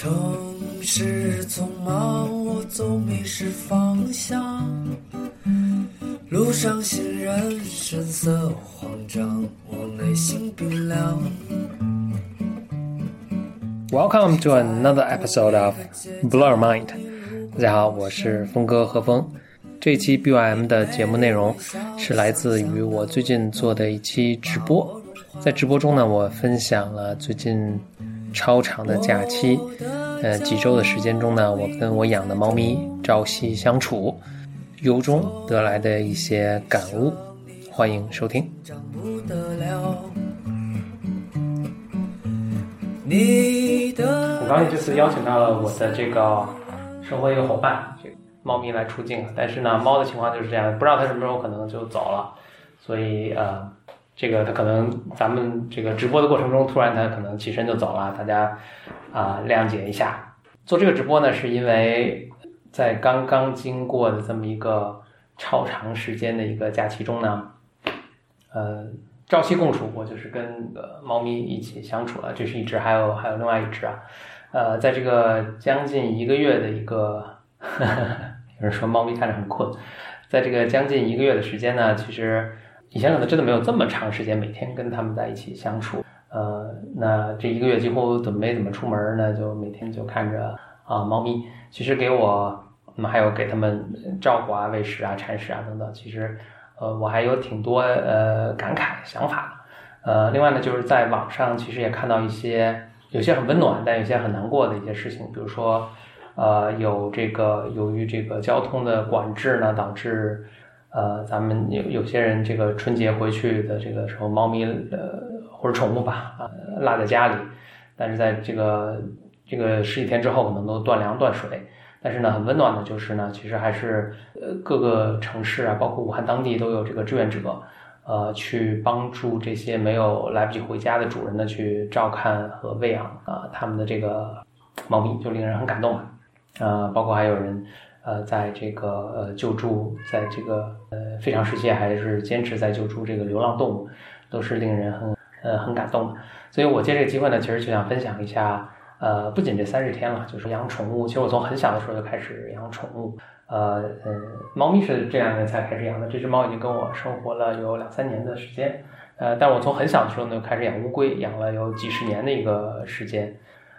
城市匆忙，我总迷失方向。路上行人神色慌张，我内心冰凉。Welcome to another episode of Blur Mind。大家好，我是峰哥何峰。这期 BYM 的节目内容是来自于我最近做的一期直播。在直播中呢，我分享了最近超长的假期，呃，几周的时间中呢，我跟我养的猫咪朝夕相处，由中得来的一些感悟。欢迎收听。很高兴这次邀请到了我的这个生活一个伙伴，这猫咪来出镜。但是呢，猫的情况就是这样，不知道它什么时候可能就走了，所以呃，这个它可能咱们这个直播的过程中，突然它可能起身就走了，大家啊、谅解一下。做这个直播呢，是因为在刚刚经过的这么一个超长时间的一个假期中呢，呃，朝夕共处，我就是跟呃猫咪一起相处了，这是一只，还有还有另外一只啊，呃，在这个将近一个月的一个，有人说猫咪看着很困，在这个将近一个月的时间呢，其实以前可能真的没有这么长时间每天跟它们在一起相处，呃，那这一个月几乎怎么没怎么出门呢，就每天就看着啊猫咪，其实给我，那么还有给它们照顾啊、喂食啊、铲屎啊等等，其实。呃，我还有挺多呃感慨想法，呃，另外呢，就是在网上其实也看到一些有些很温暖，但有些很难过的一些事情，比如说，呃，有这个由于这个交通的管制呢，导致呃咱们有有些人这个春节回去的这个时候，猫咪呃或者宠物吧啊、落在家里，但是在这个这个十几天之后，可能都断粮断水。但是呢，很温暖的就是呢，其实还是呃各个城市啊，包括武汉当地都有这个志愿者，呃，去帮助这些没有来不及回家的主人呢，去照看和喂养啊、他们的这个猫咪，就令人很感动啊。呃，包括还有人呃在这个呃救助，在这个呃非常时期还是坚持在救助这个流浪动物，都是令人很呃很感动的。所以我借这个机会呢，其实就想分享一下。呃，不仅这三十天了，就是养宠物。其实我从很小的时候就开始养宠物。呃，嗯，猫咪是这两年才开始养的。这只猫已经跟我生活了有两三年的时间。呃，但我从很小的时候呢就开始养乌龟，养了有几十年的一个时间。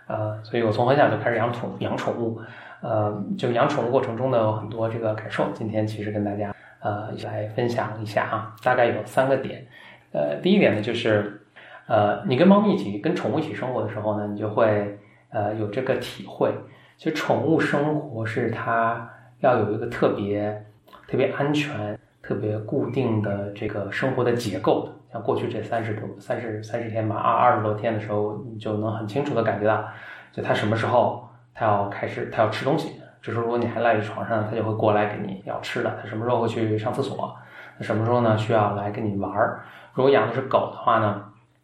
呃，所以我从很小就开始养宠养宠物。呃，就养宠物过程中呢有很多这个感受。今天其实跟大家呃一起来分享一下啊，大概有三个点。呃，第一点呢就是，呃，你跟猫咪一起跟宠物一起生活的时候呢，你就会。呃，有这个体会，其实宠物生活是它要有一个特别、特别安全、特别固定的这个生活的结构。像过去这三十多、三十三十天吧，二二十多天的时候，你就能很清楚的感觉到，就它什么时候它要开始，它要吃东西。这时候如果你还赖在床上，它就会过来给你要吃的。它什么时候会去上厕所？它什么时候呢需要来跟你玩儿？如果养的是狗的话呢，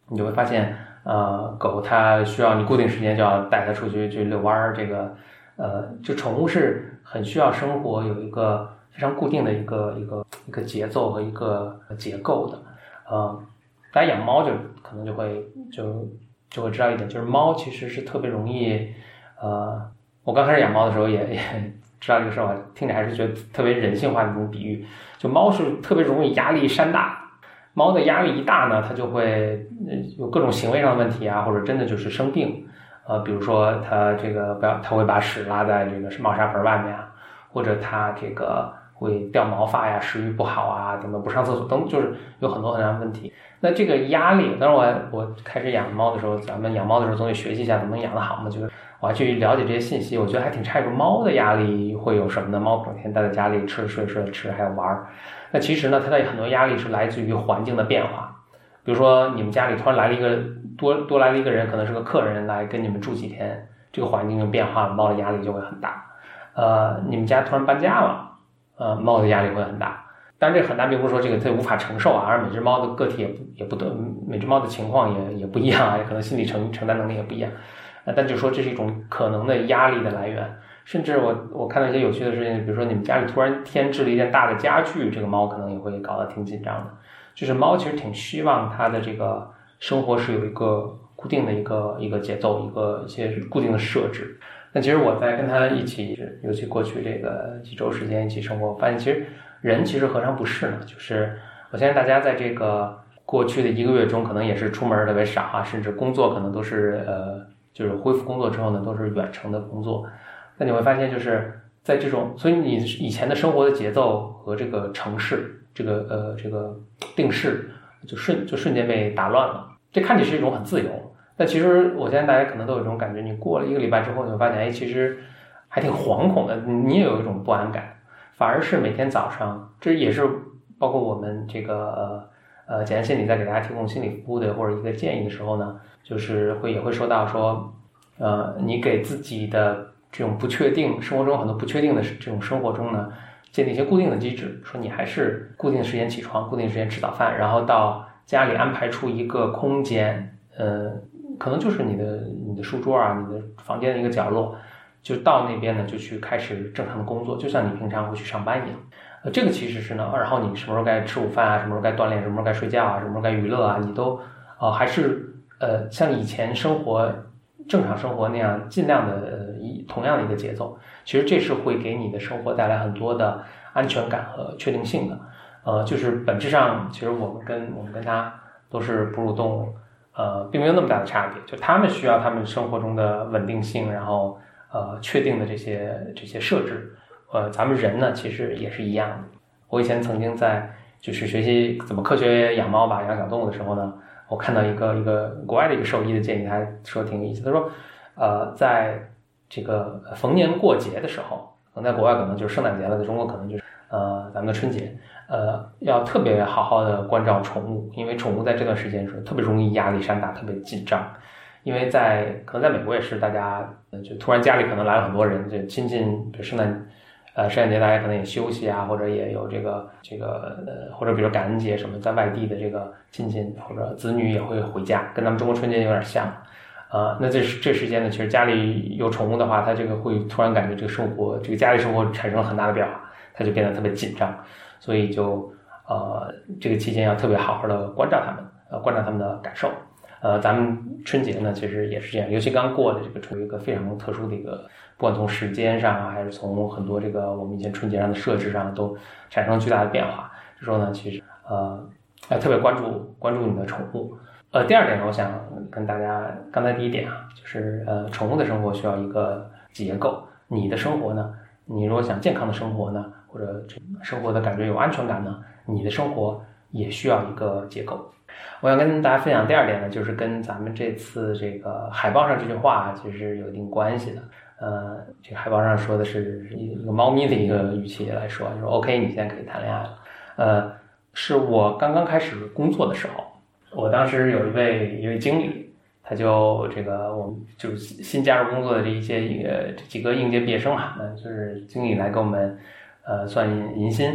你就会发现。呃，狗它需要你固定时间就要带它出去去遛弯儿，这个呃，就宠物是很需要生活有一个非常固定的一个一个一个节奏和一个结构的。呃，大家养猫就可能就会就就会知道一点，就是猫其实是特别容易呃，我刚开始养猫的时候也 也知道这个事儿，听着还是觉得特别人性化的一种比喻，就猫是特别容易压力山大。猫的压力一大呢，它就会有各种行为上的问题啊，或者真的就是生病，呃，比如说它这个不要，它会把屎拉在这个猫砂盆外面啊，或者它这个会掉毛发呀，食欲不好啊，等等，不上厕所等，就是有很多很多问题。那这个压力，当然我我开始养猫的时候，咱们养猫的时候总得学习一下怎么养得好嘛，就是我去了解这些信息，我觉得还挺诧异。猫的压力会有什么呢？猫整天待在家里吃睡睡吃，还有玩儿。那其实呢，它的很多压力是来自于环境的变化，比如说你们家里突然来了一个多多来了一个人，可能是个客人来跟你们住几天，这个环境的变化，猫的压力就会很大。呃，你们家突然搬家了，呃，猫的压力会很大。当然，这很大并不是说这个它无法承受啊，而每只猫的个体也不也不得，每只猫的情况也也不一样啊，可能心理承承担能力也不一样。但就说这是一种可能的压力的来源。甚至我我看到一些有趣的事情，比如说你们家里突然添置了一件大的家具，这个猫可能也会搞得挺紧张的。就是猫其实挺希望它的这个生活是有一个固定的一个一个节奏，一个一些固定的设置。那其实我在跟他一起，尤其过去这个几周时间一起生活，发现其实人其实何尝不是呢？就是我相信大家在这个过去的一个月中，可能也是出门特别少啊，甚至工作可能都是呃，就是恢复工作之后呢，都是远程的工作。那你会发现，就是在这种，所以你以前的生活的节奏和这个城市这个呃这个定势，就瞬就瞬间被打乱了。这看起来是一种很自由。但其实，我相信大家可能都有这种感觉，你过了一个礼拜之后，你会发现，哎，其实还挺惶恐的，你也有一种不安感。反而是每天早上，这也是包括我们这个呃简单心理在给大家提供心理服务的或者一个建议的时候呢，就是会也会说到说，呃，你给自己的这种不确定生活中很多不确定的这种生活中呢，建立一些固定的机制，说你还是固定时间起床，固定时间吃早饭，然后到家里安排出一个空间，呃。可能就是你的你的书桌啊，你的房间的一个角落，就到那边呢，就去开始正常的工作，就像你平常会去上班一样。这个其实是呢，然后你什么时候该吃午饭啊，什么时候该锻炼，什么时候该睡觉啊，什么时候该娱乐啊，你都呃还是呃像以前生活正常生活那样，尽量的呃同样的一个节奏。其实这是会给你的生活带来很多的安全感和确定性的。呃，就是本质上，其实我们跟我们跟他都是哺乳动物。呃，并没有那么大的差别，就他们需要他们生活中的稳定性，然后呃确定的这些这些设置，呃，咱们人呢其实也是一样的。我以前曾经在就是学习怎么科学养猫吧，养小动物的时候呢，我看到一个一个国外的一个兽医的建议，他说挺有意思，他说，呃，在这个逢年过节的时候，可能在国外可能就是圣诞节了，在中国可能就是呃咱们的春节。呃，要特别好好的关照宠物，因为宠物在这段时间是特别容易压力山大，特别紧张。因为在可能在美国也是，大家就突然家里可能来了很多人，就亲近，比如圣诞，呃，圣诞节大家可能也休息啊，或者也有这个这个呃，或者比如感恩节什么，在外地的这个亲戚或者子女也会回家，跟咱们中国春节有点像。呃，那这这时间呢，其实家里有宠物的话，它这个会突然感觉这个生活，这个家里生活产生了很大的变化，它就变得特别紧张。所以就呃，这个期间要特别好好的关照他们，呃，关照他们的感受。呃，咱们春节呢，其实也是这样，尤其刚过的这个处于一个非常特殊的一个，不管从时间上啊，还是从很多这个我们以前春节上的设置上，都产生了巨大的变化。这时候呢，其实呃，要特别关注关注你的宠物。呃，第二点呢，我想跟大家，刚才第一点啊，就是呃，宠物的生活需要一个结构，你的生活呢，你如果想健康的生活呢？或者生活的感觉有安全感呢？你的生活也需要一个结构。我想跟大家分享第二点呢，就是跟咱们这次这个海报上这句话其实有一定关系的。呃，这个海报上说的是一个猫咪的一个语气来说，就说 OK，你现在可以谈恋爱了。呃，是我刚刚开始工作的时候，我当时有一位一位经理，他就这个我们就是新加入工作的这一些呃这几个应届毕业生嘛，那就是经理来给我们。呃，算迎迎新，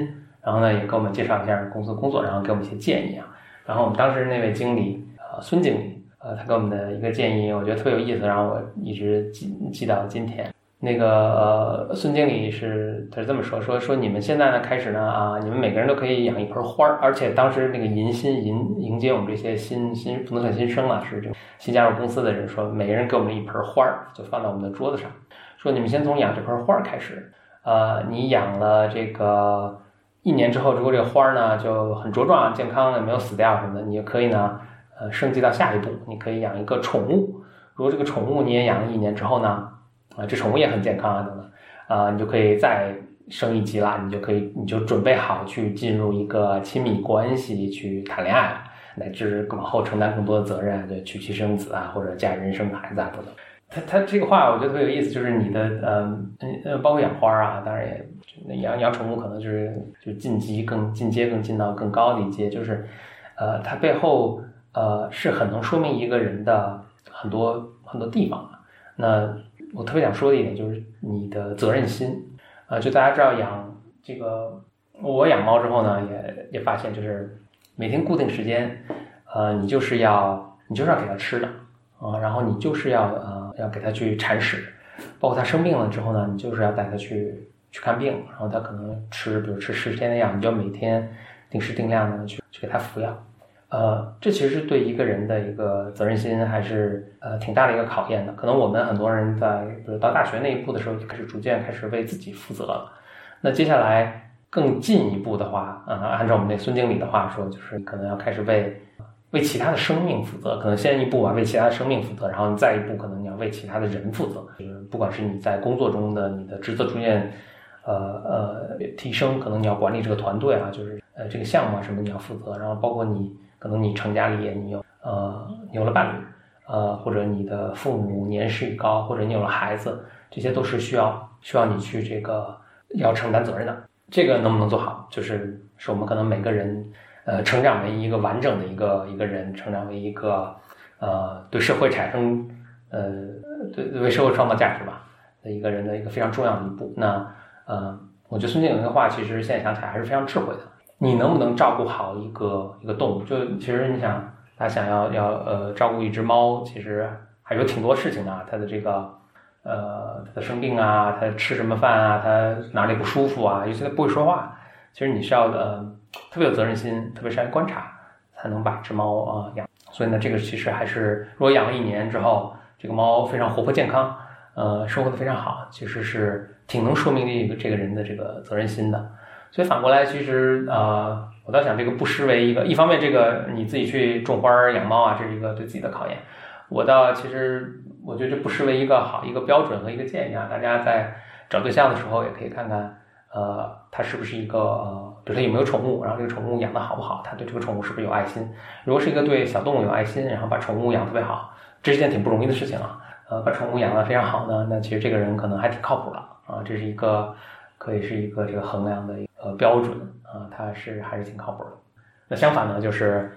然后呢，也给我们介绍一下公司工作，然后给我们一些建议啊。然后我们当时那位经理，呃，孙经理，呃，他给我们的一个建议，我觉得特有意思，然后我一直记记到今天。那个呃，孙经理是他是这么说，说说你们现在呢开始呢啊，你们每个人都可以养一盆花儿，而且当时那个迎新迎迎接我们这些新新不能算新生了，是这个新加入公司的人，说每个人给我们一盆花儿，就放在我们的桌子上，说你们先从养这盆花儿开始。呃，你养了这个一年之后，如果这个花儿呢就很茁壮、健康的，没有死掉什么的，你就可以呢，呃，升级到下一步，你可以养一个宠物。如果这个宠物你也养了一年之后呢，啊，这宠物也很健康啊，等等，啊，你就可以再升一级了，你就可以，你就准备好去进入一个亲密关系，去谈恋爱，乃至往后承担更多的责任，就娶妻生子啊，或者嫁人生孩子啊，等等。他他这个话我觉得特别有意思，就是你的呃呃，包括养花啊，当然也养养宠物可能就是就晋级更进阶更进到更高的一阶，就是呃，它背后呃是很能说明一个人的很多很多地方的。那我特别想说的一点就是你的责任心啊，就大家知道养这个我养猫之后呢，也也发现就是每天固定时间，呃，你就是要你就是要给它吃的。啊，然后你就是要呃要给它去铲屎，包括它生病了之后呢，你就是要带它去去看病，然后它可能吃，比如吃十天的药，你就每天定时定量的去去给它服药。呃，这其实是对一个人的一个责任心还是呃挺大的一个考验的。可能我们很多人在比如到大学那一步的时候，就开始逐渐开始为自己负责了。那接下来更进一步的话，呃，按照我们那孙经理的话说，就是可能要开始为为其他的生命负责。可能先一步啊，为其他的生命负责，然后你再一步，可能你要为其他的人负责。就是不管是你在工作中的你的职责逐渐呃呃提升，可能你要管理这个团队啊，就是呃这个项目啊什么你要负责，然后包括你。可能你成家立业，你有呃有了伴侣，呃或者你的父母年事已高，或者你有了孩子，这些都是需要需要你去这个要承担责任的。这个能不能做好，就是是我们可能每个人呃成长为一个完整的一个一个人，成长为一个呃对社会产生呃对为社会创造价值吧的一个人的一个非常重要的一步。那呃，我觉得孙静有的话，其实现在想起来还是非常智慧的。你能不能照顾好一个一个动物？就其实你想，他想要要呃照顾一只猫，其实还有挺多事情的。它的这个呃，它的生病啊，它吃什么饭啊，它哪里不舒服啊，尤其它不会说话，其实你是要呃特别有责任心，特别善于观察，才能把只猫啊养。所以呢，这个其实还是如果养了一年之后，这个猫非常活泼健康，呃，生活的非常好，其实是挺能说明这个这个人的这个责任心的。所以反过来，其实呃，我倒想这个不失为一个，一方面这个你自己去种花养猫啊，这是一个对自己的考验。我倒其实我觉得这不失为一个好一个标准和一个建议啊。大家在找对象的时候也可以看看，呃，他是不是一个，比如说有没有宠物，然后这个宠物养的好不好，他对这个宠物是不是有爱心。如果是一个对小动物有爱心，然后把宠物养特别好，这是件挺不容易的事情啊。呃，把宠物养的非常好呢，那其实这个人可能还挺靠谱的啊。这是一个可以是一个这个衡量的。呃，标准啊，它是还是挺靠谱的。那相反呢，就是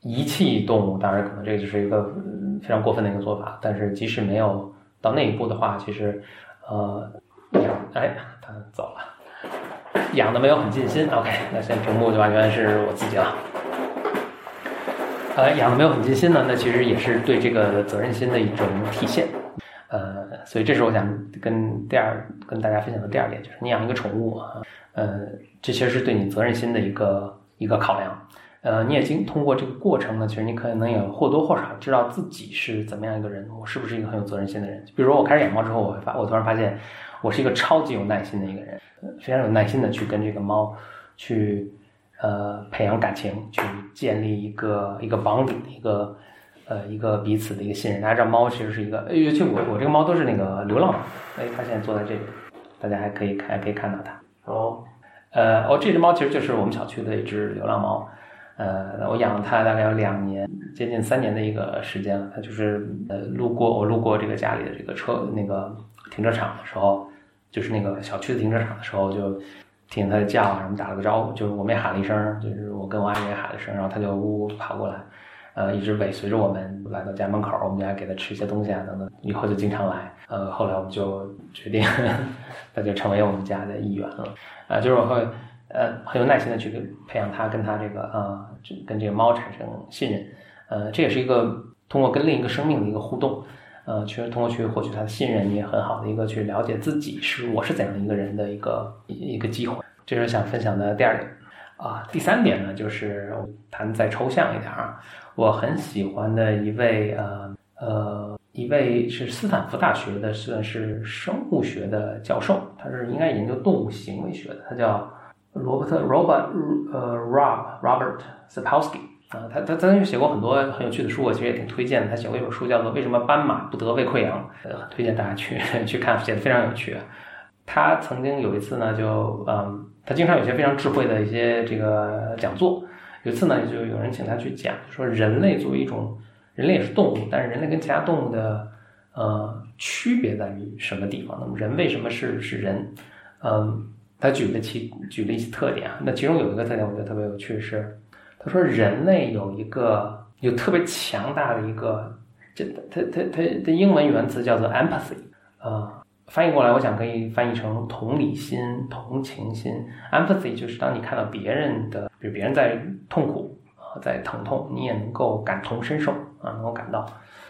遗弃动物，当然可能这个就是一个非常过分的一个做法。但是即使没有到那一步的话，其实呃，养哎，他走了，养的没有很尽心。OK，那现在屏幕就完全是我自己了。呃，养的没有很尽心呢，那其实也是对这个责任心的一种体现。呃，所以这是我想跟第二跟大家分享的第二点，就是你养一个宠物啊。呃，这其实是对你责任心的一个一个考量。呃，你也经通过这个过程呢，其实你可能也或多或少知道自己是怎么样一个人，我是不是一个很有责任心的人。比如说，我开始养猫之后，我会发，我突然发现，我是一个超级有耐心的一个人，非常有耐心的去跟这个猫去呃培养感情，去建立一个一个绑定，一个呃一个彼此的一个信任。大家知道，猫其实是一个，尤其我我这个猫都是那个流浪猫，哎，它现在坐在这里，大家还可以还可以看到它。哦，呃，哦，这只猫其实就是我们小区的一只流浪猫，呃，我养了它大概有两年，接近三年的一个时间了。它就是呃，路过我路过这个家里的这个车那个停车场的时候，就是那个小区的停车场的时候，就听它的叫，什么打了个招呼，就是我们也喊了一声，就是我跟我爱人也喊了一声，然后它就呜呜跑过来。呃，一直尾随着我们来到家门口，我们家给它吃一些东西啊等等，以后就经常来。呃，后来我们就决定，它就成为我们家的一员了。啊，就是我会呃很有耐心的去培养它，跟它这个啊，跟这个猫产生信任。呃，这也是一个通过跟另一个生命的一个互动，呃，去通过去获取它的信任，也很好的一个去了解自己是我是怎样一个人的一个一个机会。这是想分享的第二点。啊，第三点呢，就是谈再抽象一点啊。我很喜欢的一位呃呃一位是斯坦福大学的算是生物学的教授，他是应该研究动物行为学的，他叫罗伯特 Robert 呃 Rob Robert Sapolsky 啊，他他曾经写过很多很有趣的书，我其实也挺推荐的。他写过一本书叫做《为什么斑马不得胃溃疡》，呃，很推荐大家去 去看，写的非常有趣。他曾经有一次呢，就嗯，他经常有些非常智慧的一些这个讲座。有次呢，就有人请他去讲，说人类作为一种，人类也是动物，但是人类跟其他动物的呃区别在于什么地方？那么人为什么是是人？嗯，他举了其举了一些特点啊，那其中有一个特点我觉得特别有趣是，他说人类有一个有特别强大的一个，这他他他的英文原词叫做 empathy 啊。翻译过来，我想可以翻译成同理心、同情心。Empathy 就是当你看到别人的，比如别人在痛苦啊，在疼痛，你也能够感同身受啊，能够感到。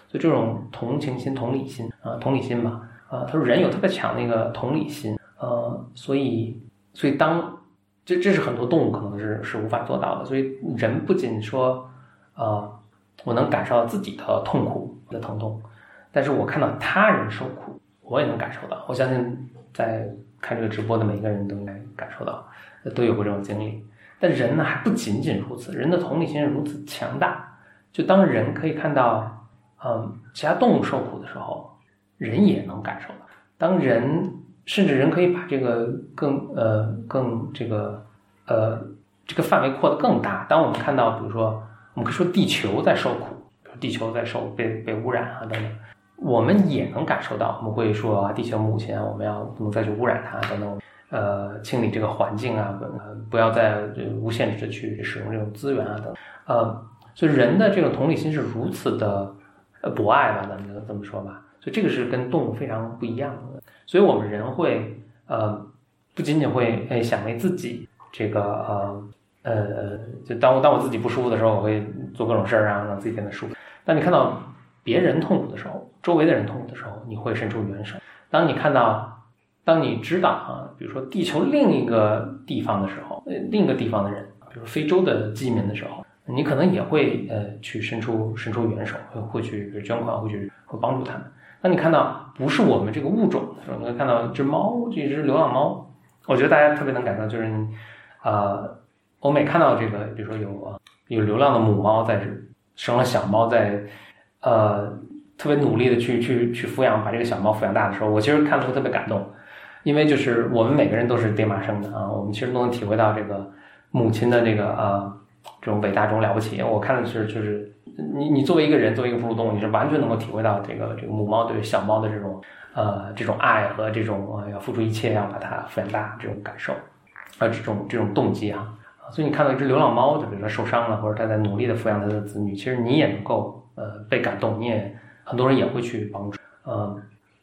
所以这种同情心、同理心啊，同理心吧啊，他说人有特别强的一个同理心，呃，所以所以当这这是很多动物可能是是无法做到的。所以人不仅说呃，我能感受到自己的痛苦的疼痛，但是我看到他人受苦，我也能感受到。我相信在看这个直播的每一个人都应该感受到，都有过这种经历。但人呢，还不仅仅如此，人的同理心如此强大。就当人可以看到，嗯，其他动物受苦的时候，人也能感受到。当人甚至人可以把这个更呃更这个呃这个范围扩得更大。当我们看到，比如说，我们可以说地球在受苦，地球在受被被污染啊等等，我们也能感受到。我们会说啊，地球母亲啊，我们要不能再去污染它等等，呃，清理这个环境啊，不要再无限制的去使用这种资源啊等，呃。所以人的这种同理心是如此的博爱吧，咱们就这么说吧。所以这个是跟动物非常不一样的。所以我们人会呃不仅仅会哎想为自己这个呃呃就当我当我自己不舒服的时候，我会做各种事儿让让自己变得舒服。当你看到别人痛苦的时候，周围的人痛苦的时候，你会伸出援手。当你看到当你知道啊，比如说地球另一个地方的时候，另一个地方的人，比如非洲的饥民的时候。你可能也会呃去伸出伸出援手，会会去捐款，会去会帮助他们。当你看到不是我们这个物种的时候，你会看到一只猫，这只流浪猫。我觉得大家特别能感到，就是呃，我每看到这个，比如说有有流浪的母猫在生了小猫，在呃特别努力的去去去抚养，把这个小猫抚养大的时候，我其实看了会特别感动，因为就是我们每个人都是爹妈生的啊，我们其实都能体会到这个母亲的这个呃。这种伟大，这种了不起，我看的是，就是你，你作为一个人，作为一个哺乳动物，你是完全能够体会到这个这个母猫对小猫的这种呃这种爱和这种要付出一切要把它抚养大这种感受，啊这种这种动机啊，所以你看到一只流浪猫，就比如说受伤了，或者它在努力的抚养它的子女，其实你也能够呃被感动，你也很多人也会去帮助，呃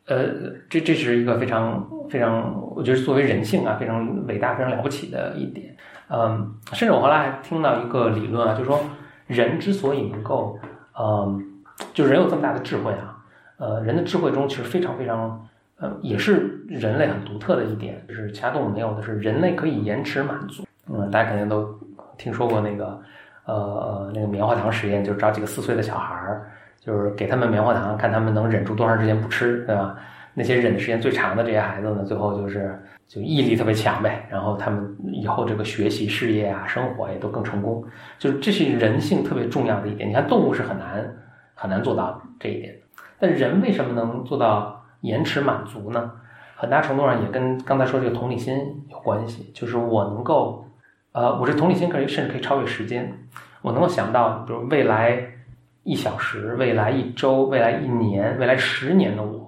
呃，这这是一个非常非常，我觉得作为人性啊非常伟大、非常了不起的一点。嗯，甚至我后来还听到一个理论啊，就是说人之所以能够，嗯，就人有这么大的智慧啊，呃，人的智慧中其实非常非常，呃，也是人类很独特的一点，就是其他动物没有的是，人类可以延迟满足。嗯，大家肯定都听说过那个，呃，那个棉花糖实验，就是找几个四岁的小孩儿，就是给他们棉花糖，看他们能忍住多长时间不吃，对吧？那些忍的时间最长的这些孩子呢，最后就是。就毅力特别强呗，然后他们以后这个学习、事业啊、生活也都更成功。就是这是人性特别重要的一点。你看动物是很难很难做到这一点，但人为什么能做到延迟满足呢？很大程度上也跟刚才说这个同理心有关系。就是我能够，呃，我这同理心可以甚至可以超越时间，我能够想到，比如未来一小时、未来一周、未来一年、未来十年的我。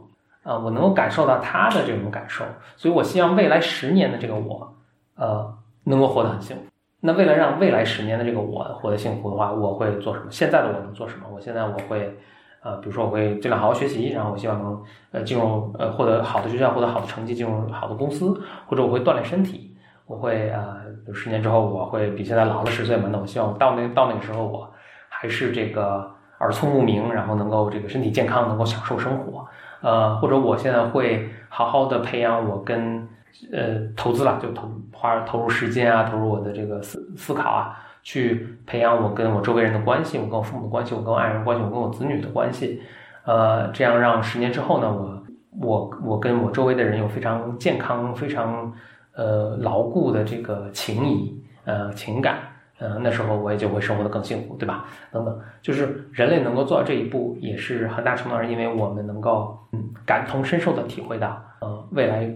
啊，我能够感受到他的这种感受，所以我希望未来十年的这个我，呃，能够活得很幸福。那为了让未来十年的这个我活得幸福的话，我会做什么？现在的我能做什么？我现在我会，呃，比如说我会尽量好好学习，然后我希望能呃进入呃获得好的学校，获得好的成绩，进入好的公司，或者我会锻炼身体，我会呃，十年之后我会比现在老了十岁嘛？那我希望到那到那个时候我还是这个耳聪目明，然后能够这个身体健康，能够享受生活。呃，或者我现在会好好的培养我跟呃投资了，就投花投入时间啊，投入我的这个思思考啊，去培养我跟我周围人的关系，我跟我父母的关系，我跟我爱人关系，我跟我子女的关系，呃，这样让十年之后呢，我我我跟我周围的人有非常健康、非常呃牢固的这个情谊呃情感。嗯，那时候我也就会生活的更幸福，对吧？等等，就是人类能够做到这一步，也是很大程度上因为我们能够嗯感同身受的体会到，呃，未来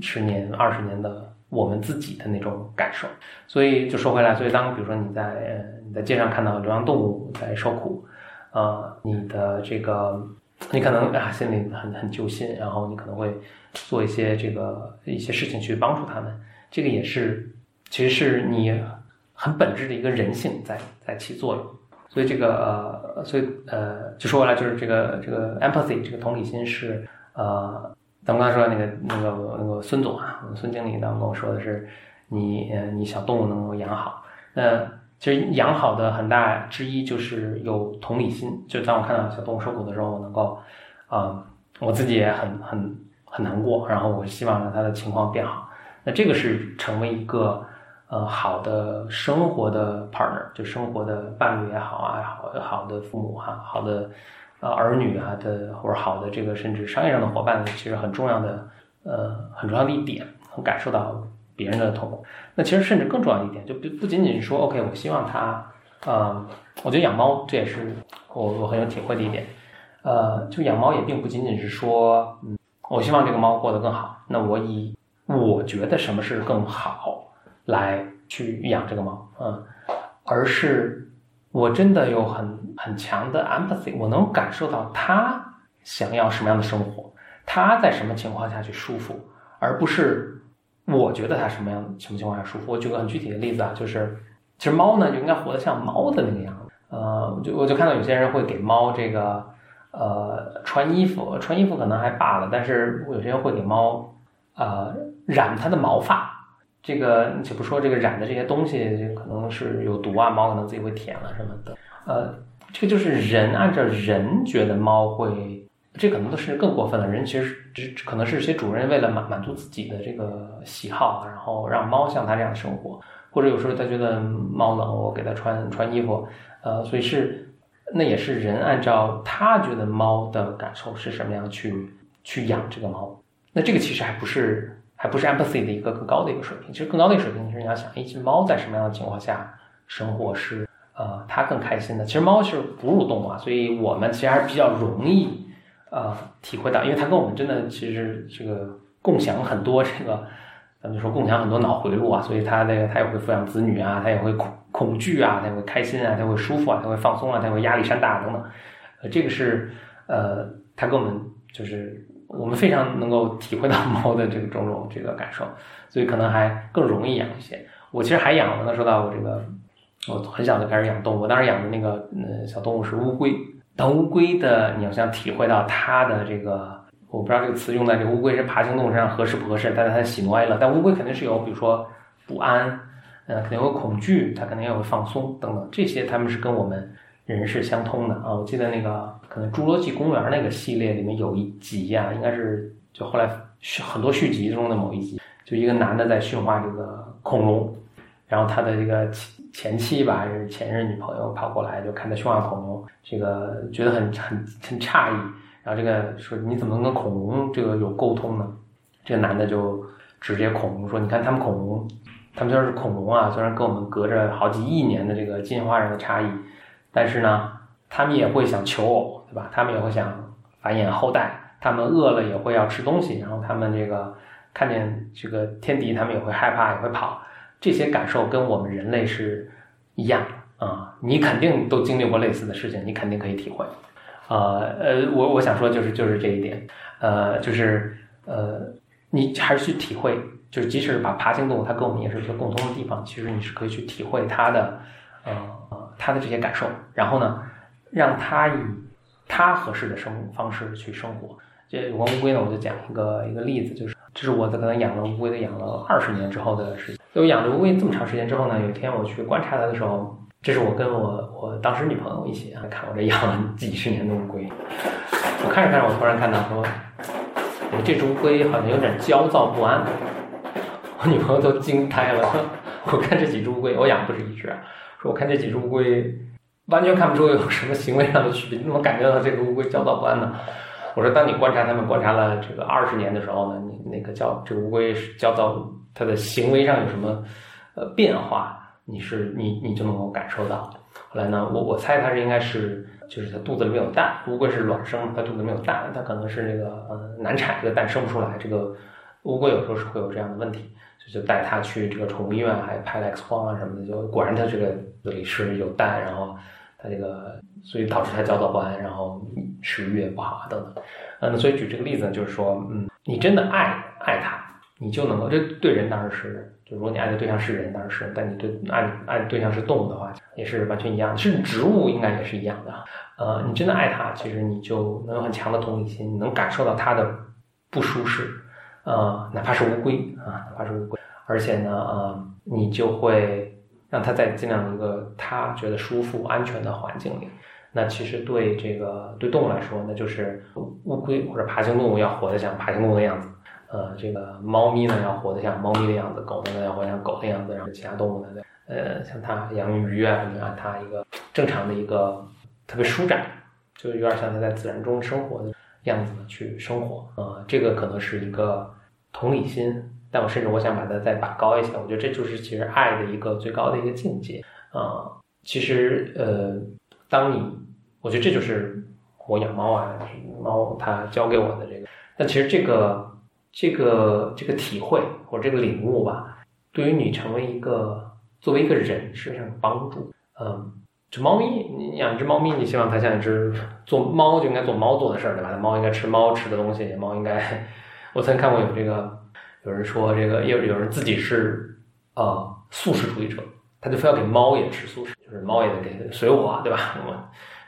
十年、二十年的我们自己的那种感受。所以就说回来，所以当比如说你在你在街上看到流浪动物在受苦，呃，你的这个你可能啊心里很很揪心，然后你可能会做一些这个一些事情去帮助他们，这个也是其实是你。很本质的一个人性在在起作用，所以这个呃，所以呃，就说回来就是这个这个 empathy 这个同理心是呃，咱们刚才说那个那个那个孙总啊，孙经理当时跟我说的是，你呃你小动物能够养好，那其实养好的很大之一就是有同理心，就当我看到小动物受苦的时候，我能够啊，我自己也很很很难过，然后我希望让它的情况变好，那这个是成为一个。呃好的生活的 partner，就生活的伴侣也好啊，好好的父母哈，好的呃儿女啊的，或者好的这个甚至商业上的伙伴，其实很重要的呃很重要的一点，能感受到别人的痛苦。那其实甚至更重要一点，就不不仅仅是说 OK，我希望他，呃，我觉得养猫这也是我我很有体会的一点。呃，就养猫也并不仅仅是说，嗯，我希望这个猫过得更好。那我以我觉得什么是更好来去养这个猫，嗯，而是我真的有很很强的 empathy，我能感受到它想要什么样的生活，它在什么情况下去舒服，而不是我觉得它什么样什么情况下舒服。我举个很具体的例子啊，就是其实猫呢就应该活得像猫的那个样子。呃，就我就看到有些人会给猫这个。呃，穿衣服，穿衣服可能还罢了，但是有些人会给猫，呃，染它的毛发。这个且不说这个染的这些东西可能是有毒啊，猫可能自己会舔了什么的。呃，这个就是人按照人觉得猫会，这可能都是更过分了。人其实只可能是些主人为了满满足自己的这个喜好，然后让猫像他这样生活，或者有时候他觉得猫冷，我给它穿穿衣服。呃，所以是。那也是人按照他觉得猫的感受是什么样去去养这个猫，那这个其实还不是还不是 empathy 的一个更高的一个水平，其实更高的一个水平就是你要想一只猫在什么样的情况下生活是呃它更开心的。其实猫是哺乳动物啊，所以我们其实还是比较容易呃体会到，因为它跟我们真的其实这个共享很多这个。咱们说共享很多脑回路啊，所以他那个他也会抚养子女啊，他也会恐恐惧啊，他会开心啊，他会舒服啊，他会放松啊，他会压力山大等等。呃，这个是呃，他跟我们就是我们非常能够体会到猫的这个种种这个感受，所以可能还更容易养一些。我其实还养了，说到我这个，我很小就开始养动物，当时养的那个嗯小动物是乌龟。当乌龟的，你要想体会到它的这个。我不知道这个词用在这个乌龟是爬行动物身上合适不合适，但是它喜怒哀乐，但乌龟肯定是有，比如说不安，呃，肯定有恐惧，它肯定也会放松等等，这些他们是跟我们人是相通的啊。我记得那个可能《侏罗纪公园》那个系列里面有一集呀，应该是就后来续很多续集中的某一集，就一个男的在驯化这个恐龙，然后他的这个前妻吧，还是前任女朋友跑过来就看他驯化恐龙，这个觉得很很很诧异。然后这个说你怎么能跟恐龙这个有沟通呢？这个男的就直接恐龙说：“你看他们恐龙，他们虽然是恐龙啊，虽然跟我们隔着好几亿年的这个进化上的差异，但是呢，他们也会想求偶，对吧？他们也会想繁衍后代，他们饿了也会要吃东西，然后他们这个看见这个天敌，他们也会害怕，也会跑。这些感受跟我们人类是一样啊！你肯定都经历过类似的事情，你肯定可以体会。”呃呃，我我想说就是就是这一点，呃，就是呃，你还是去体会，就是即使把爬行动物，它跟我们也是有些共通的地方，其实你是可以去体会它的，呃呃，它的这些感受，然后呢，让它以它合适的生活方式去生活。这有关乌龟呢，我就讲一个一个例子，就是这是我在可能养了乌龟的养了二十年之后的事情。我养了乌龟这么长时间之后呢，有一天我去观察它的时候。这是我跟我我当时女朋友一起啊看我这养了几十年的乌龟，我看着看着，我突然看到说，我这只乌龟好像有点焦躁不安，我女朋友都惊呆了。我看这几只乌龟，我养不止一只，说我看这几只乌龟，完全看不出有什么行为上的区别，你怎么感觉到这个乌龟焦躁不安呢？我说，当你观察它们观察了这个二十年的时候呢，你那个焦这个乌龟焦躁，它的行为上有什么呃变化？你是你你就能够感受到，后来呢，我我猜它是应该是就是它肚子里面有蛋，乌龟是卵生，它肚子里面有蛋，它可能是那个呃难产，这个蛋生不出来，这个乌龟有时候是会有这样的问题，就就带它去这个宠物医院，还拍了 X 光啊什么的，就果然它这个这里是有蛋，然后它这个所以导致它焦躁不安，然后食欲也不好啊等等，嗯，所以举这个例子呢就是说，嗯，你真的爱爱它。你就能够，这对人当然是，就如果你爱的对象是人，当然是；但你对爱爱对象是动物的话，也是完全一样的。甚至植物应该也是一样的。呃，你真的爱它，其实你就能有很强的同理心，你能感受到它的不舒适。呃，哪怕是乌龟啊，哪怕是乌龟，而且呢，呃，你就会让它在尽量一个它觉得舒服、安全的环境里。那其实对这个对动物来说，那就是乌龟或者爬行动物要活得像爬行动物的样子。呃，这个猫咪呢要活得像猫咪的样子，狗呢要活像狗的样子，然后其他动物呢，呃，像它养鱼啊什么，啊它一个正常的一个特别舒展，就有点像它在自然中生活的样子去生活。呃，这个可能是一个同理心，但我甚至我想把它再拔高一些，我觉得这就是其实爱的一个最高的一个境界。啊，其实呃，当你，我觉得这就是我养猫啊，猫它教给我的这个。但其实这个这个这个体会或者这个领悟吧，对于你成为一个作为一个人是非常有帮助。嗯，这猫咪，你养只猫咪，你希望它像一只做猫就应该做猫做的事儿，对吧？猫应该吃猫吃的东西，猫应该，我曾看过有这个有人说这个有有人自己是呃素食主义者。他就非要给猫也吃素食，就是猫也得给随我，对吧？我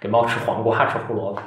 给猫吃黄瓜、吃胡萝卜。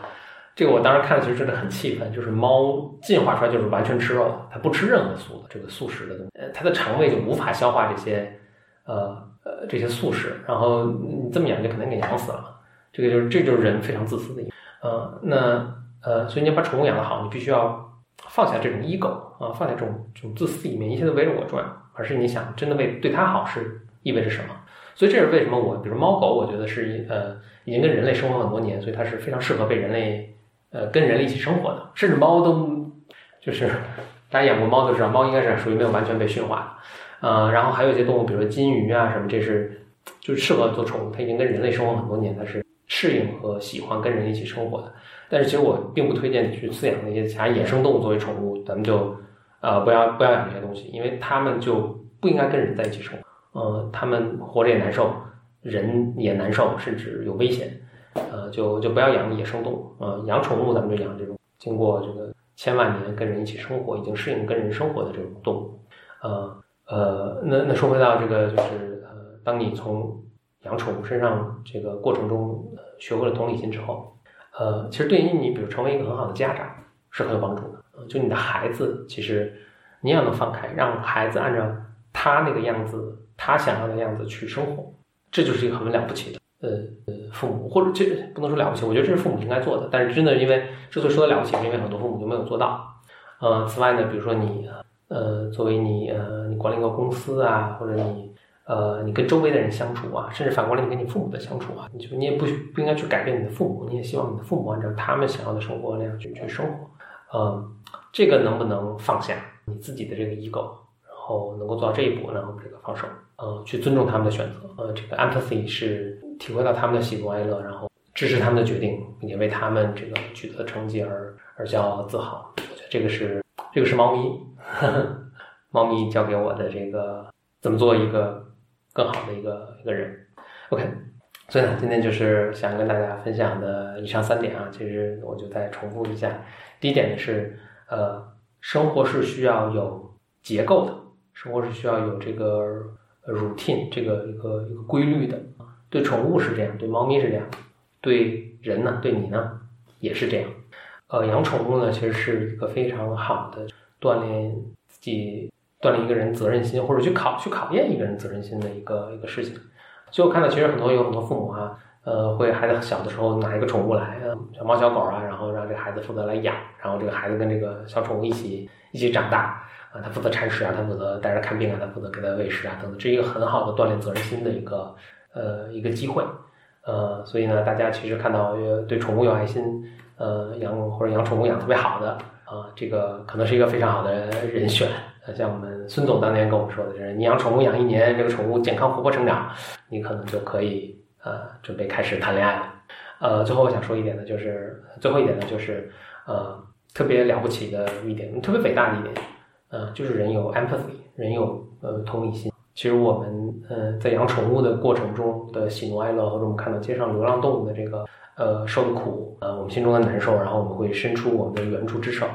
这个我当时看了，其实真的很气愤。就是猫进化出来就是完全吃肉的，它不吃任何素的这个素食的东西，它的肠胃就无法消化这些呃呃这些素食。然后你这么养就可能给养死了。这个就是这就是人非常自私的。呃，那呃，所以你要把宠物养得好，你必须要放下这种 ego 啊，放下这种这种自私一面，一切都围着我转，而是你想真的为对它好是。意味着什么？所以这是为什么我，比如猫狗，我觉得是呃，已经跟人类生活很多年，所以它是非常适合被人类呃跟人类一起生活的。甚至猫都就是 大家养过猫都知道，猫应该是属于没有完全被驯化的。呃，然后还有一些动物，比如说金鱼啊什么，这是就适合做宠物，它已经跟人类生活很多年，它是适应和喜欢跟人一起生活的。但是其实我并不推荐你去饲养那些其他野生动物作为宠物，咱们就呃不要不要养这些东西，因为它们就不应该跟人在一起生活。呃，他们活着也难受，人也难受，甚至有危险。呃，就就不要养野生动物。呃，养宠物咱们就养这种经过这个千万年跟人一起生活，已经适应跟人生活的这种动物。呃呃，那那说回到这个，就是呃，当你从养宠物身上这个过程中学会了同理心之后，呃，其实对于你，比如成为一个很好的家长是很有帮助的。就你的孩子，其实你也能放开，让孩子按照他那个样子。他想要的样子去生活，这就是一个很了不起的，呃呃，父母或者这不能说了不起，我觉得这是父母应该做的。但是真的，因为之所以说的了不起，是因为很多父母就没有做到。呃，此外呢，比如说你，呃，作为你，呃，你管理一个公司啊，或者你，呃，你跟周围的人相处啊，甚至反过来你跟你父母的相处啊，你就你也不不应该去改变你的父母，你也希望你的父母按照他们想要的生活那样去去生活。嗯，这个能不能放下你自己的这个 ego，然后能够做到这一步，然后这个放手。呃，去尊重他们的选择，呃，这个 empathy 是体会到他们的喜怒哀乐，然后支持他们的决定，并且为他们这个取得的成绩而而骄傲自豪。我觉得这个是这个是猫咪，猫咪教给我的这个怎么做一个更好的一个一个人。OK，所以呢，今天就是想跟大家分享的以上三点啊，其实我就再重复一下。第一点呢是，呃，生活是需要有结构的，生活是需要有这个。routine 这个一个一个规律的对宠物是这样，对猫咪是这样，对人呢，对你呢也是这样。呃，养宠物呢，其实是一个非常好的锻炼自己、锻炼一个人责任心，或者去考去考验一个人责任心的一个一个事情。就我看到，其实很多有很多父母啊，呃，会孩子小的时候拿一个宠物来，小猫小狗啊，然后让这个孩子负责来养，然后这个孩子跟这个小宠物一起一起长大。啊，他负责铲屎啊，他负责带着看病啊，他负责给他喂食啊，等等，这是一个很好的锻炼责任心的一个呃一个机会，呃，所以呢，大家其实看到对宠物有爱心，呃，养或者养宠物养特别好的啊，这个可能是一个非常好的人选。像我们孙总当年跟我们说的，就是你养宠物养一年，这个宠物健康活泼成长，你可能就可以呃准备开始谈恋爱了。呃，最后我想说一点呢，就是最后一点呢，就是呃特别了不起的一点，特别伟大的一点。呃，就是人有 empathy，人有呃同理心。其实我们呃在养宠物的过程中的喜怒哀乐，或者我们看到街上流浪动物的这个呃受的苦，呃我们心中的难受，然后我们会伸出我们的援助之手，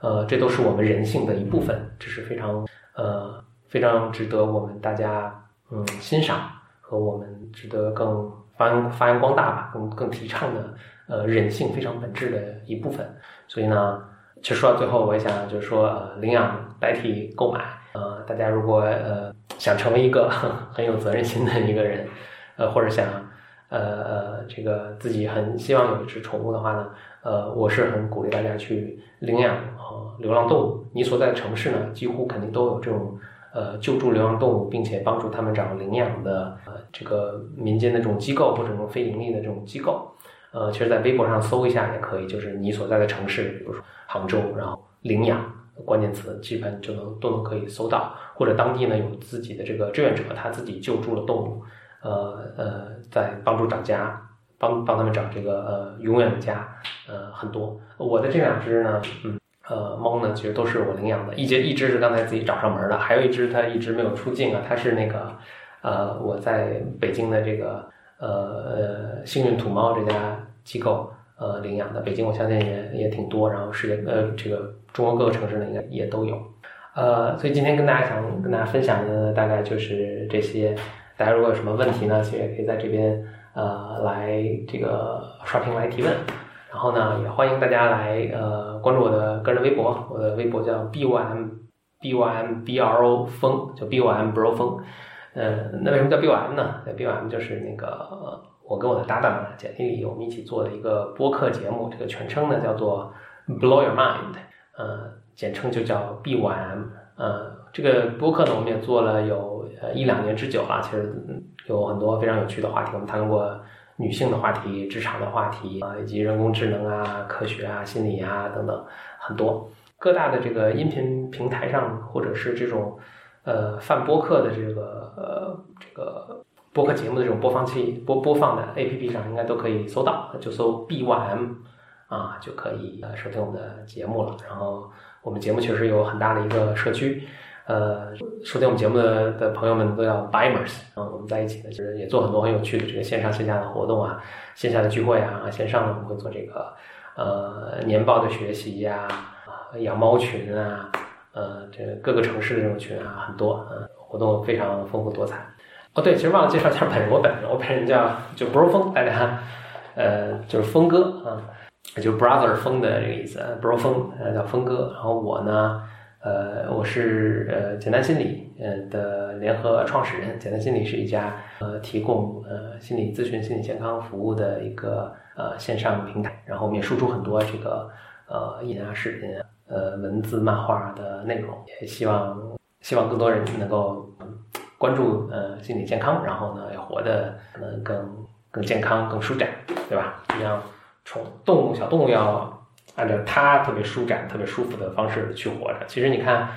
呃这都是我们人性的一部分，这是非常呃非常值得我们大家嗯欣赏和我们值得更发扬发扬光大吧，更更提倡的呃人性非常本质的一部分。所以呢。其实说到最后，我也想就是说，呃，领养代替购买，呃，大家如果呃想成为一个 很有责任心的一个人，呃，或者想呃呃这个自己很希望有一只宠物的话呢，呃，我是很鼓励大家去领养呃流浪动物。你所在的城市呢，几乎肯定都有这种呃救助流浪动物，并且帮助他们找领养的呃这个民间的这种机构或者这种非盈利的这种机构。呃，其实，在微博上搜一下也可以，就是你所在的城市，比如说杭州，然后领养关键词，基本就能都能可以搜到。或者当地呢有自己的这个志愿者，他自己救助了动物，呃呃，在帮助找家，帮帮他们找这个呃永远的家，呃很多。我的这两只呢，嗯呃猫呢，其实都是我领养的，一只一只是刚才自己找上门的，还有一只它一直没有出境啊，它是那个呃我在北京的这个呃呃幸运土猫这家机构呃领养的，北京我相信也也挺多，然后世界呃这个中国各个城市呢应该也都有。呃，所以今天跟大家想跟大家分享的大概就是这些。大家如果有什么问题呢，其实也可以在这边呃来这个刷屏来提问。然后呢，也欢迎大家来呃关注我的个人微博，我的微博叫 b y m b y m b r o 风，叫 b y m bro 风。呃，那为什么叫 b y m 呢？b y m 就是那个我跟我的搭档呢简历里我们一起做的一个播客节目，这个全称呢叫做 Blow Your Mind，呃，简称就叫 b y m 呃，这个播客呢我们也做了有呃一两年之久了，其实有很多非常有趣的话题，我们谈过女性的话题、职场的话题啊，以及人工智能啊、科学啊、心理啊等等很多。各大的这个音频平台上，或者是这种呃泛播客的这个呃这个播客节目的这种播放器播播放的 APP 上，应该都可以搜到，就搜 BYM 啊就可以呃收听我们的节目了。然后我们节目确实有很大的一个社区。呃，收听我们节目的的朋友们都叫 Bimers，啊，我们在一起呢，就是也做很多很有趣的这个线上线下的活动啊，线下的聚会啊，线上呢我们会做这个呃年报的学习呀，养猫群啊，呃，这各个城市的这种群啊很多，啊，活动非常丰富多彩。哦，对，其实忘了介绍一下本人，我本人我本人叫就 Bro 风，大家呃就是峰哥啊，就 Brother 风的这个意思，Bro 风呃叫峰哥，然后我呢。呃，我是呃简单心理呃的联合创始人。简单心理是一家呃提供呃心理咨询、心理健康服务的一个呃线上平台。然后我们也输出很多这个呃音啊、视频、呃文字、漫画的内容。也希望希望更多人能够关注呃心理健康，然后呢也活得可能更更健康、更舒展，对吧？就像宠动物、小动物要。按照它特别舒展、特别舒服的方式去活着。其实你看，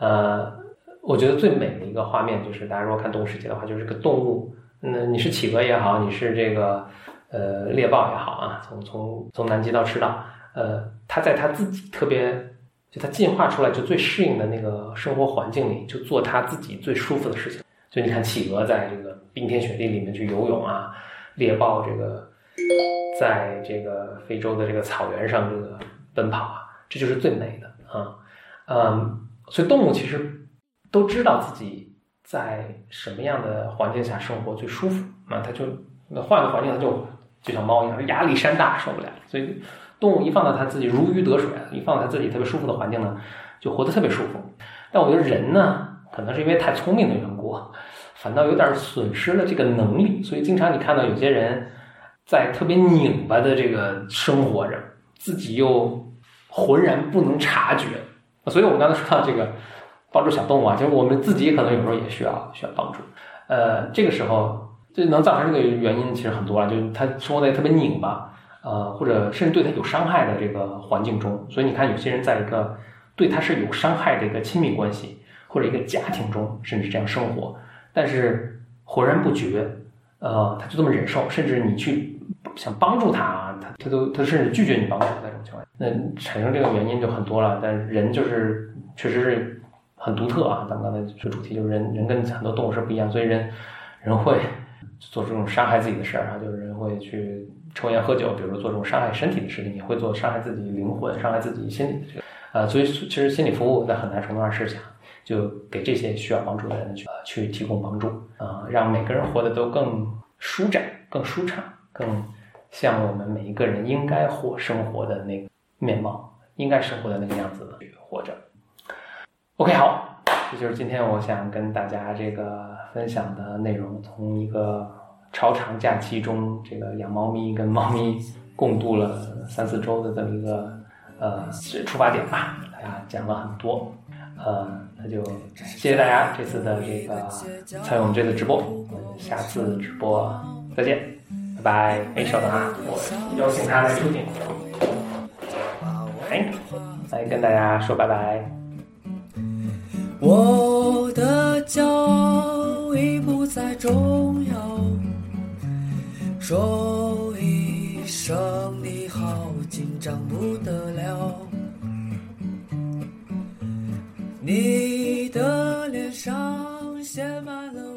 呃，我觉得最美的一个画面就是，大家如果看动物世界的话，就是个动物，那你是企鹅也好，你是这个呃猎豹也好啊，从从从南极到赤道，呃，它在它自己特别就它进化出来就最适应的那个生活环境里，就做它自己最舒服的事情。所以你看，企鹅在这个冰天雪地里面去游泳啊，猎豹这个。在这个非洲的这个草原上，这个奔跑啊，这就是最美的啊，嗯，所以动物其实都知道自己在什么样的环境下生活最舒服啊，它就换个环境，它就就像猫一样，压力山大受不了。所以动物一放到它自己如鱼得水，一放到它自己特别舒服的环境呢，就活得特别舒服。但我觉得人呢，可能是因为太聪明的缘我，反倒有点损失了这个能力，所以经常你看到有些人。在特别拧巴的这个生活着，自己又浑然不能察觉，所以我们刚才说到这个帮助小动物啊，其实我们自己可能有时候也需要需要帮助。呃，这个时候这能造成这个原因其实很多啊，就是他生活在特别拧巴，呃，或者甚至对他有伤害的这个环境中。所以你看，有些人在一个对他是有伤害的一个亲密关系或者一个家庭中，甚至这样生活，但是浑然不觉，呃，他就这么忍受，甚至你去。想帮助他，他他都他甚至拒绝你帮助那种情况下，那产生这个原因就很多了。但人就是确实是很独特啊。咱们刚才说主题就是人人跟很多动物是不一样，所以人人会做这种伤害自己的事儿啊，就是人会去抽烟喝酒，比如说做这种伤害身体的事情，也会做伤害自己灵魂、伤害自己心理的这个啊。所以其实心理服务在很大程度上是想就给这些需要帮助的人去去提供帮助啊，让每个人活得都更舒展、更舒畅、更。像我们每一个人应该活生活的那个面貌，应该生活的那个样子去活着。OK，好，这就是今天我想跟大家这个分享的内容。从一个超长假期中，这个养猫咪跟猫咪共度了三四周的这么一个呃出发点吧，大家讲了很多，呃，那就谢谢大家这次的这个参与我们这次直播，我们下次直播再见，拜拜。哎，稍等啊，我邀请他来出镜，哎，来跟大家说拜拜。我的骄傲已不再重要，说一声你好，紧张不得了。你的脸上写满了。